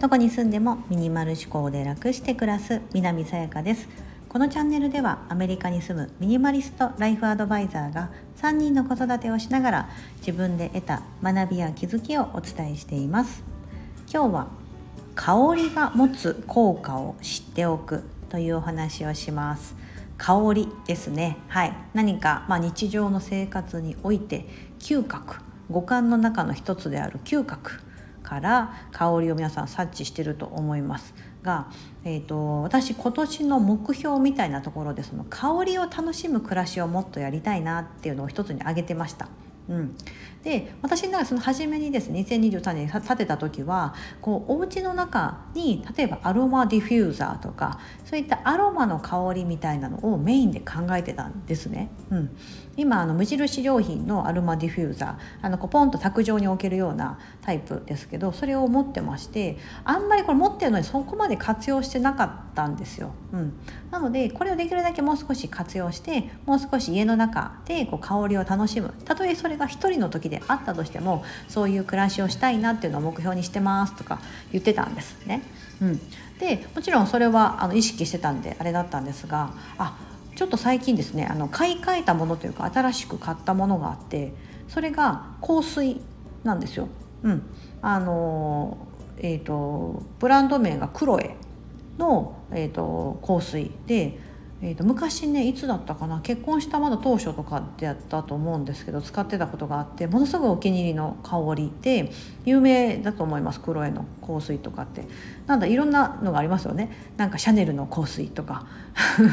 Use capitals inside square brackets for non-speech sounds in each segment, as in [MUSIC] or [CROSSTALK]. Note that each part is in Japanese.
どこに住んでもミニマル思考で楽して暮らす南さやかです。このチャンネルではアメリカに住むミニマリストライフアドバイザーが3人の子育てをしながら自分で得た学びや気づきをお伝えしています。今日は香りが持つ効果を知っておくというお話をします。香りですね。はい。何かまあ日常の生活において嗅覚五感の中の一つである嗅覚から香りを皆さん察知してると思いますが、えーと、私今年の目標みたいなところでその香りを楽しむ暮らしをもっとやりたいなっていうのを一つに挙げてました。うん、で私の中その初めにですね2023年に建てた時はこうお家の中に例えばアロマディフューザーとかそういったアロマの香りみたいなのをメインで考えてたんですね。うん、今あの無印良品のアロマディフューザーあのこうポンと卓上に置けるようなタイプですけどそれを持ってましてあんまりこれ持ってるのにそこまで活用してなかったんですよ。うん、なのでこれをできるだけもう少し活用してもう少し家の中でこう香りを楽しむたとえそれが一人の時であったとしてもそういう暮らしをしたいなっていうのを目標にしてますとか言ってたんですね。うん、でもちろんそれはあの意識してたんであれだったんですがあちょっと最近ですねあの買い替えたものというか新しく買ったものがあってそれが香水なんですよ。うん、あのえーと、ブランド名がクロエの、えーと香水でえー、と昔ねいつだったかな？結婚したまだ当初とかでやったと思うんですけど使ってたことがあってものすごいお気に入りの香りで有名だと思います。クロエの香水とかって。なんだいろんなのがありますよね。なんかシャネルの香水とか。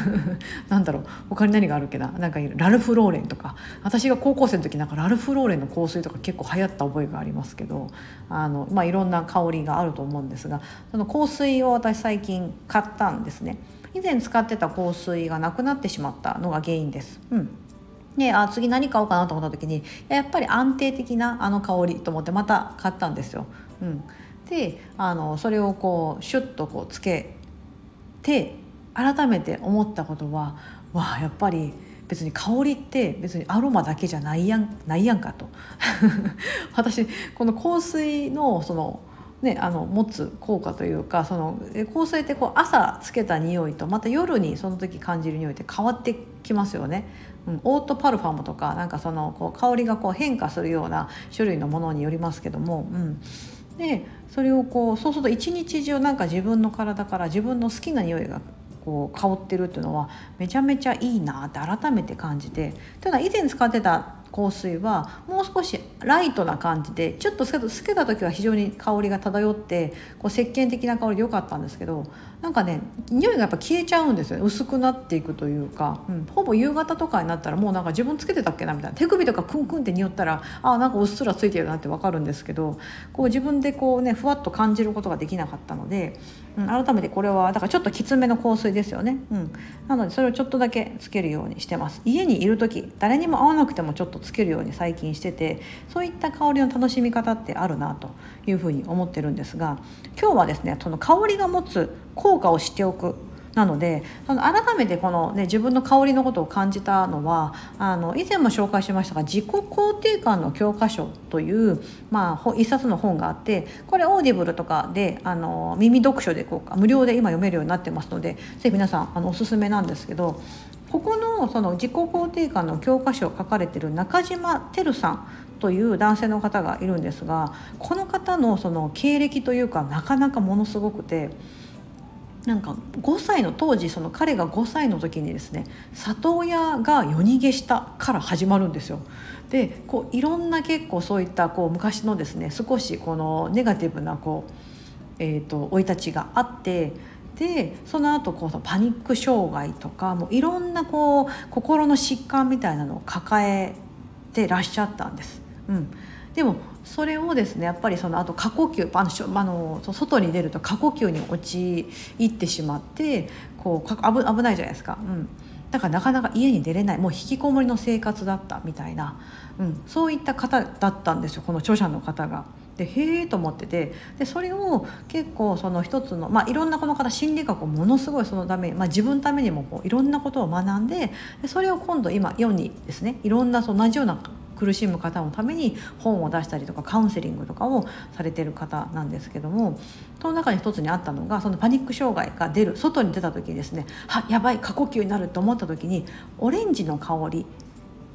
[LAUGHS] なんだろう。他に何があるっけな？なんかラルフ・ローレンとか。私が高校生の時なんかラルフ・ローレンの香水とか結構流行った覚えがありますけどあの、まあ、いろんな香りがあると思うんですがその香水を私最近買ったんですね。以前使ってた香水がなくなってしまったのが原因です。うんであ次何買おうかなと思った時にやっぱり安定的なあの香りと思ってまた買ったんですよ。うん、であのそれをこうシュッとこうつけて改めて思ったことはわあやっぱり別に香りって別にアロマだけじゃないやんないやんかと [LAUGHS] 私この香水のそのね、あの持つ効果というかその香水ってこう朝つけた匂いとまた夜にその時感じる匂いって変わってきますよね。うん、オートパルファムとかなんかそのこう香りがこう変化するような種類のものによりますけども、うん、でそれをこうそうすると一日中なんか自分の体から自分の好きな匂いがこう香ってるっていうのはめちゃめちゃいいなって改めて感じて。ただ以前使ってた香水はもう少しライトな感じでちょっとつけた時は非常に香りが漂ってこう石鹸的な香りで良かったんですけどなんかね匂いがやっぱ消えちゃうんですよね。薄くなっていくというか、うん、ほぼ夕方とかになったらもうなんか自分つけてたっけなみたいな。手首とかクンクンって匂ったらあなんかうっすらついてるなって分かるんですけどこう自分でこうねふわっと感じることができなかったので、うん、改めてこれはだからちょっときつめの香水ですよね、うん、なのでそれをちょっとだけつけるようにしてます。家にいる時誰にも会わなくてもちょっとつけるように最近しててそういった香りの楽しみ方ってあるなというふうに思ってるんですが今日はですねその香りが持つ効果を知っておくなのでその改めてこの、ね、自分の香りのことを感じたのはあの以前も紹介しましたが自己肯定感の教科書という、まあ、一冊の本があってこれオーディブルとかであの耳読書でこう無料で今読めるようになってますのでぜひ皆さんあのおすすめなんですけどここのその自己肯定感の教科書を書かれてる中島輝さんという男性の方がいるんですがこの方のその経歴というかなかなかものすごくて。なんか5歳の当時その彼が5歳の時にですね里親が夜逃げしたから始まるんですよ。でこういろんな結構そういったこう昔のですね少しこのネガティブなこうえーと、生い立ちがあってでその後こうパニック障害とかもういろんなこう心の疾患みたいなのを抱えてらっしゃったんです。うん、でもそれをですねやっぱりそのあと過呼吸あのあの外に出ると過呼吸に陥ってしまってこう危危ないじゃないですか、うん、だからなかなか家に出れないもう引きこもりの生活だったみたいな、うん、そういった方だったんですよこの著者の方が。でへえと思っててでそれを結構その一つの、まあ、いろんなこの方心理学をものすごいそのため、まあ、自分ためにもこういろんなことを学んででそれを今度今世にですねいろんなその同じような苦しむ方のために本を出したりとかカウンセリングとかをされてる方なんですけどもその中に一つにあったのがそのパニック障害が出る外に出た時にですねはやばい過呼吸になると思った時にオレンジの香り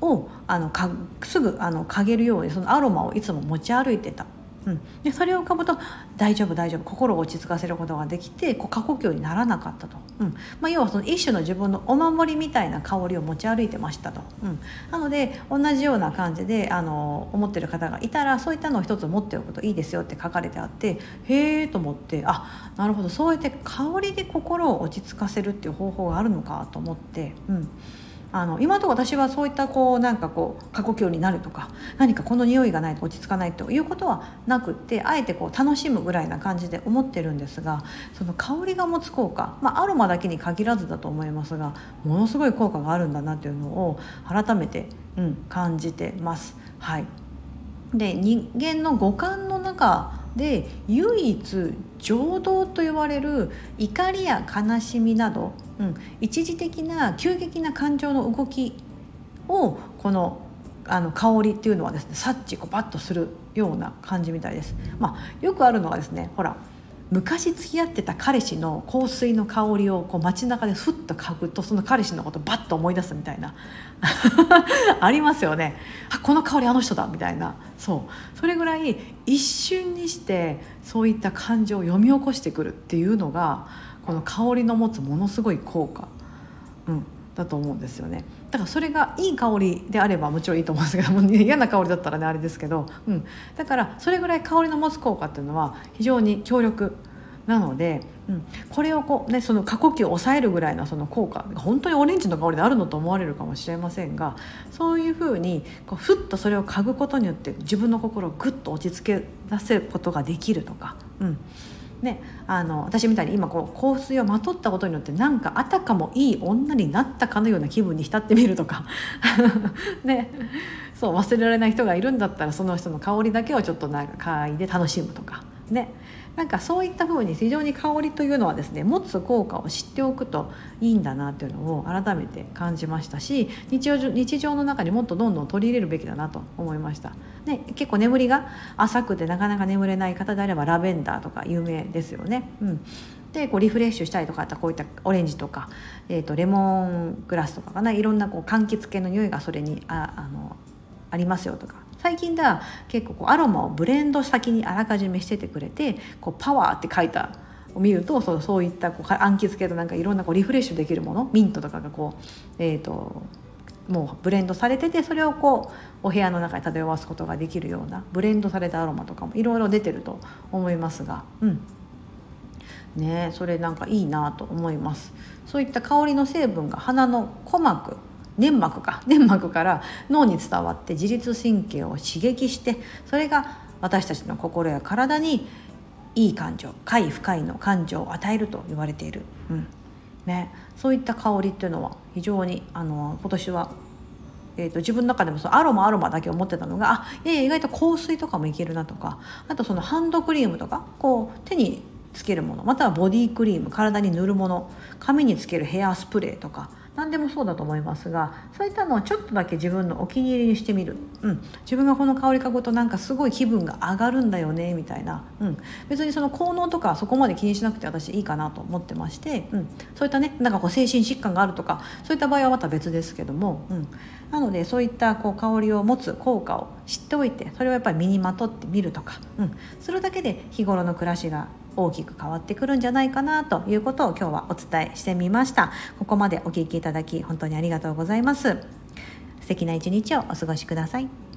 をあのかすぐあの嗅げるようにそのアロマをいつも持ち歩いてた。うん、でそれを浮かぶと大丈夫大丈夫心を落ち着かせることができてこう過呼吸にならなかったと、うん。まあ、要はその一種の自分のお守りみたいな香りを持ち歩いてましたと、うん、なので同じような感じであの思ってる方がいたらそういったのを一つ持っておくといいですよって書かれてあってへえと思ってあなるほどそうやって香りで心を落ち着かせるっていう方法があるのかと思って。うん。あの今とこ私はそういったこうなんかこう過呼吸になるとか何かこの匂いがないと落ち着かないということはなくってあえてこう楽しむぐらいな感じで思ってるんですがその香りが持つ効果、まあ、アロマだけに限らずだと思いますがものすごい効果があるんだなっていうのを改めて、うん、感じてます。はい、で人間の五感の中で唯一情動と呼ばれる怒りや悲しみなど、うん、一時的な急激な感情の動きをこのあの香りっていうのはですね察知こうパッとするような感じみたいです。まあ、よくあるのがですねほら昔付き合ってた彼氏の香水の香りをこう街中でふっと嗅ぐとその彼氏のことバッと思い出すみたいな。[LAUGHS] ありますよね。あこの香りあの人だみたいな。そう。それぐらい一瞬にしてそういった感情を読み起こしてくるっていうのがこの香りの持つものすごい効果、うん、だと思うんですよね。だからそれがいい香りであればもちろんいいと思うんですけども嫌な香りだったらねあれですけど、うん、だからそれぐらい香りの持つ効果っていうのは非常に強力なので、うん、これをこう、ね、その過呼吸を抑えるぐらいのその効果本当にオレンジの香りであるのと思われるかもしれませんがそういうふうにこうふっとそれを嗅ぐことによって自分の心をぐっと落ち着け出せることができるとか。うんね、あの私みたいに今こう香水をまとったことによってなんかあたかもいい女になったかのような気分に浸ってみるとか。[LAUGHS] ね。そう忘れられない人がいるんだったらその人の香りだけをちょっとなんか嗅いで楽しむとか。ね。なんかそういった風に非常に香りというのはですね持つ効果を知っておくといいんだなというのを改めて感じましたし日常日常の中にもっとどんどん取り入れるべきだなと思いました、ね、結構眠りが浅くてなかなか眠れない方であればラベンダーとか有名ですよね。うん。でこうリフレッシュしたりとかあったこういったオレンジとか、えーと、レモングラスとかかな。いろんなこう柑橘系の匂いがそれにああのありますよとか。最近では結構こうアロマをブレンド先にあらかじめしててくれてこうパワーって書いたを見るとそうそういったこう柑橘系となんかいろんなこうリフレッシュできるものミントとかがこう、えーと、もうブレンドされててそれをこうお部屋の中に漂わすことができるようなブレンドされたアロマとかもいろいろ出てると思いますがうん。ねそれなんかいいなと思います。そういった香りの成分が鼻の鼓膜粘膜か。粘膜から脳に伝わって自律神経を刺激してそれが私たちの心や体にいい感情快不快の感情を与えると言われている、うん。ね、そういった香りっていうのは非常にあの今年は、えーと、自分の中でもそのアロマアロマだけ思ってたのがあいやいや意外と香水とかもいけるなとかあとそのハンドクリームとかこう手につけるものまたはボディクリーム体に塗るもの髪につけるヘアスプレーとか何でもそうだと思いますがそういったのをちょっとだけ自分のお気に入りにしてみる、うん、自分がこの香り嗅ぐとなんかすごい気分が上がるんだよねみたいな、うん、別にその効能とかそこまで気にしなくて私いいかなと思ってまして、うん、そういったねなんかこう精神疾患があるとかそういった場合はまた別ですけども、うん、なのでそういったこう香りを持つ効果を知っておいてそれをやっぱり身にまとってみるとか、うん、するだけで日頃の暮らしが大きく変わってくるんじゃないかなということを今日はお伝えしてみました。ここまでお聞きいただき本当にありがとうございます。素敵な一日をお過ごしください。